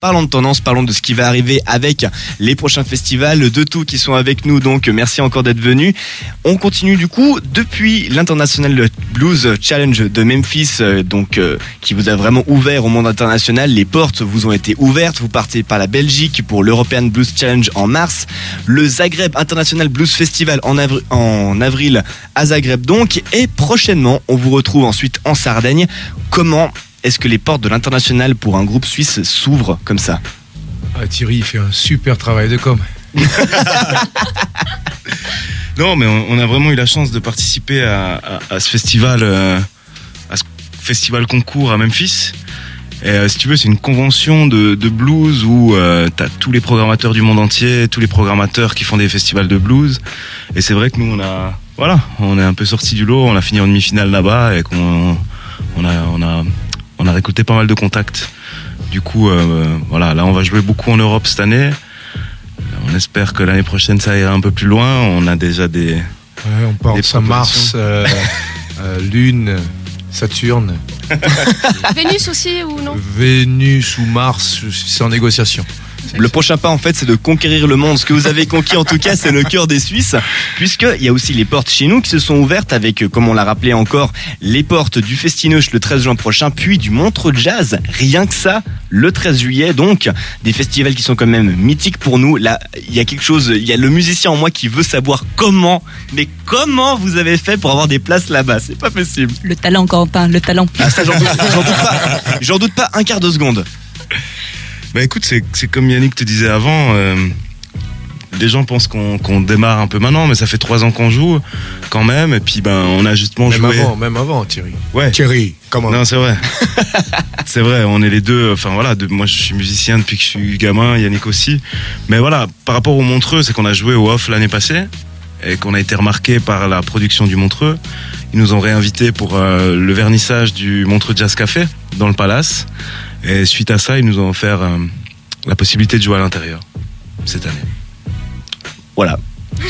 Parlons de tendance, parlons de ce qui va arriver avec les prochains festivals, de tout qui sont avec nous, donc merci encore d'être venus. On continue du coup depuis l'International Blues Challenge de Memphis, euh, donc euh, qui vous a vraiment ouvert au monde international. Les portes vous ont été ouvertes, vous partez par la Belgique pour l'European Blues Challenge en mars, le Zagreb International Blues Festival en, en avril à Zagreb donc, et prochainement on vous retrouve ensuite en Sardaigne. Comment est-ce que les portes de l'international pour un groupe suisse s'ouvrent comme ça? Ah, Thierry, il fait un super travail de com. Non, mais on, on a vraiment eu la chance de participer à, à- à ce festival, euh, à ce festival concours à Memphis. Et euh, si tu veux, c'est une convention de, de blues où euh, t'as tous les programmateurs du monde entier, tous les programmateurs qui font des festivals de blues. Et c'est vrai que nous, on a, voilà, on est un peu sorti du lot. On a fini en demi-finale là-bas et qu'on, on a, on a, on a récolté pas mal de contacts. Du coup, euh, voilà, là, on va jouer beaucoup en Europe cette année. On espère que l'année prochaine ça ira un peu plus loin. On a déjà des, Ouais, on Des ça Mars, euh, euh, Lune, Saturne, Vénus aussi ou non? Vénus ou Mars, c'est en négociation. Le prochain pas, en fait, c'est de conquérir le monde. Ce que vous avez conquis, en tout cas, c'est le cœur des Suisses, puisqu'il y a aussi les portes chez nous qui se sont ouvertes avec, euh, comme on l'a rappelé encore, les portes du Festinoche le 13 juin prochain, puis du Montreux Jazz, rien que ça, le 13 juillet. Donc, des festivals qui sont quand même mythiques pour nous. Là, il y a quelque chose, il y a le musicien en moi qui veut savoir comment, mais comment vous avez fait pour avoir des places là-bas C'est pas possible. Le talent, Quentin, le talent. Ah, ça, j'en doute, j'en doute pas. J'en doute pas un quart de seconde. Bah écoute, c'est comme Yannick te disait avant. euh, les gens pensent qu'on démarre un peu maintenant, mais ça fait trois ans qu'on joue quand même. Et puis ben, on a justement Même joué. avant, même avant, Thierry. Ouais. Thierry, comment Non, c'est vrai. c'est vrai, on est les deux. Enfin voilà, de- moi je suis musicien depuis que je suis gamin, Yannick aussi. Mais voilà, par rapport au Montreux, c'est qu'on a joué au off l'année passée et qu'on a été remarqué par la production du Montreux. Ils nous ont réinvités pour euh, le vernissage du Montreux Jazz Café dans le Palace. Et suite à ça, ils nous ont offert euh, la possibilité de jouer à l'intérieur cette année. Voilà.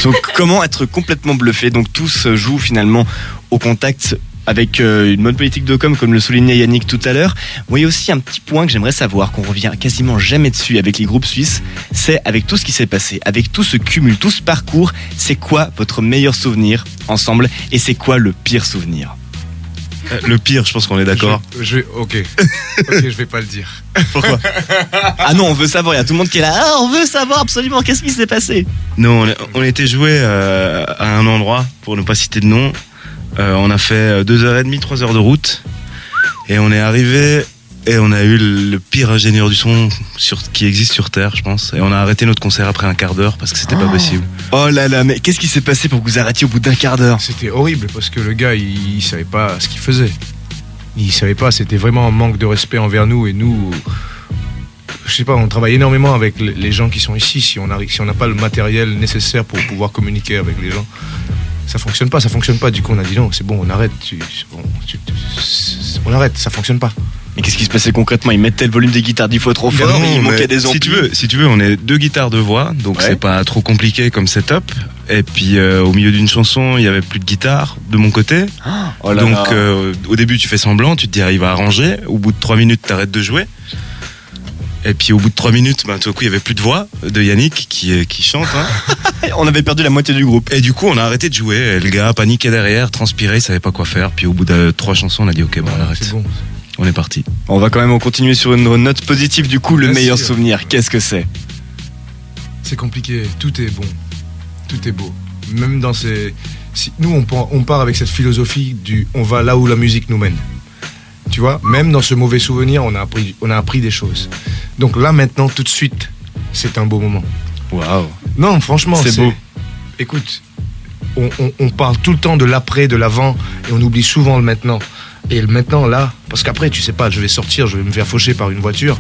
Donc comment être complètement bluffé? Donc tout se joue finalement au contact avec euh, une bonne politique de com comme le soulignait Yannick tout à l'heure. Moi il y a aussi un petit point que j'aimerais savoir qu'on revient quasiment jamais dessus avec les groupes suisses, c'est avec tout ce qui s'est passé, avec tout ce cumul, tout ce parcours, c'est quoi votre meilleur souvenir ensemble? Et c'est quoi le pire souvenir? Euh, Le pire, je pense qu'on est d'accord. Je, je ok. ok, je vais pas le dire. Pourquoi Ah non, on veut savoir, il y a tout le monde qui est là, ah, on veut savoir absolument qu'est-ce qui s'est passé. Non, on, était joué euh, à un endroit, pour ne pas citer de nom. Euh, on a fait euh, deux heures et demie, trois heures de route. Et on est arrivé et on a eu le pire ingénieur du son sur, qui existe sur Terre, je pense. Et on a arrêté notre concert après un quart d'heure parce que c'était pas Oh. possible. Oh là là, mais qu'est-ce qui s'est passé pour que vous arrêtiez au bout d'un quart d'heure? C'était horrible parce que le gars, il, il savait pas ce qu'il faisait. Il savait pas, c'était vraiment un manque de respect envers nous et nous. Je sais pas, on travaille énormément avec les- gens qui sont ici. Si on arrive, si on n'a pas le matériel nécessaire pour pouvoir communiquer avec les gens, ça fonctionne pas, ça fonctionne pas. Du coup, on a dit non, c'est bon, on arrête. tu- bon, on arrête, ça fonctionne pas. Mais qu'est-ce qui se passait concrètement? Ils mettaient le volume des guitares dix fois trop fort, Non, il mais manquait des amplis. si tu veux, si tu veux, on est deux guitares de voix, donc Ouais. c'est pas trop compliqué comme setup. Et puis euh, au milieu d'une chanson, il y avait plus de guitare de mon côté. Oh là Donc là. euh, au début tu fais semblant, tu te dis ah, il va arranger, au bout de trois minutes t'arrêtes de jouer. Et puis au bout de trois minutes, ben, tout à coup il y avait plus de voix de Yannick qui, euh, qui chante. hein. on avait perdu la moitié du groupe. Et du coup on a arrêté de jouer. Et le gars paniquait derrière, transpirait, il savait pas quoi faire. Puis au bout de trois chansons on a dit ok bon on arrête. c'est bon. On est parti. On va quand même continuer sur une note positive. Du coup, le Bien meilleur sûr. souvenir, qu'est-ce que c'est? C'est compliqué, tout est bon, tout est beau. Même dans ces. si- nous, on, part- on part avec cette philosophie du on va là où la musique nous mène. Tu vois, même dans ce mauvais souvenir, on a appris, on a appris des choses. Donc là, maintenant, tout de suite, c'est un beau moment. Waouh Non, franchement, C'est beau. Écoute, on, on- on parle tout le temps de l'après, de l'avant, et on oublie souvent le maintenant. Et le maintenant, là, parce qu'après, tu sais pas, je vais sortir, je vais me faire faucher par une voiture.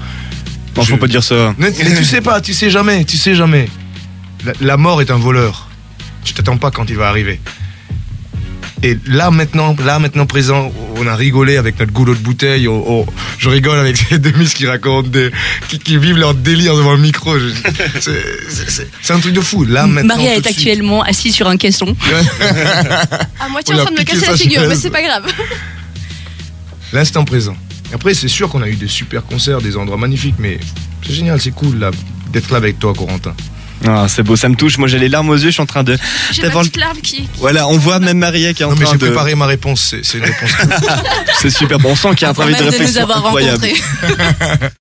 Non, Je- faut pas dire ça. mais, mais tu sais pas, tu sais jamais, tu sais jamais. La, la mort est un voleur. Tu t'attends pas quand il va arriver. Et là maintenant, là maintenant présent, on a rigolé avec notre goulot de bouteille. on- on- je rigole avec ces deux miss qui racontent des, qui, qui vivent leur délire devant le micro. Je- c'est- un truc de fou. Là maintenant. Maria est actuellement assise sur un caisson. À moitié On en train de me casser la figure, mais c'est pas grave. L'instant présent. Après, c'est sûr qu'on a eu des super concerts, des endroits magnifiques, mais C'est génial, c'est cool là, d'être là avec toi, Corentin. Ah, c'est beau, ça me touche. Moi, j'ai les larmes aux yeux. Je suis en train de. J'ai ma petite larme qui. Voilà, on voit même Maria qui est en Non, mais train j'ai de. préparé ma réponse, c'est c'est une réponse. C'est super bon. On sent qu'il y a un travail de de nous réflexion avoir incroyable. rencontrés.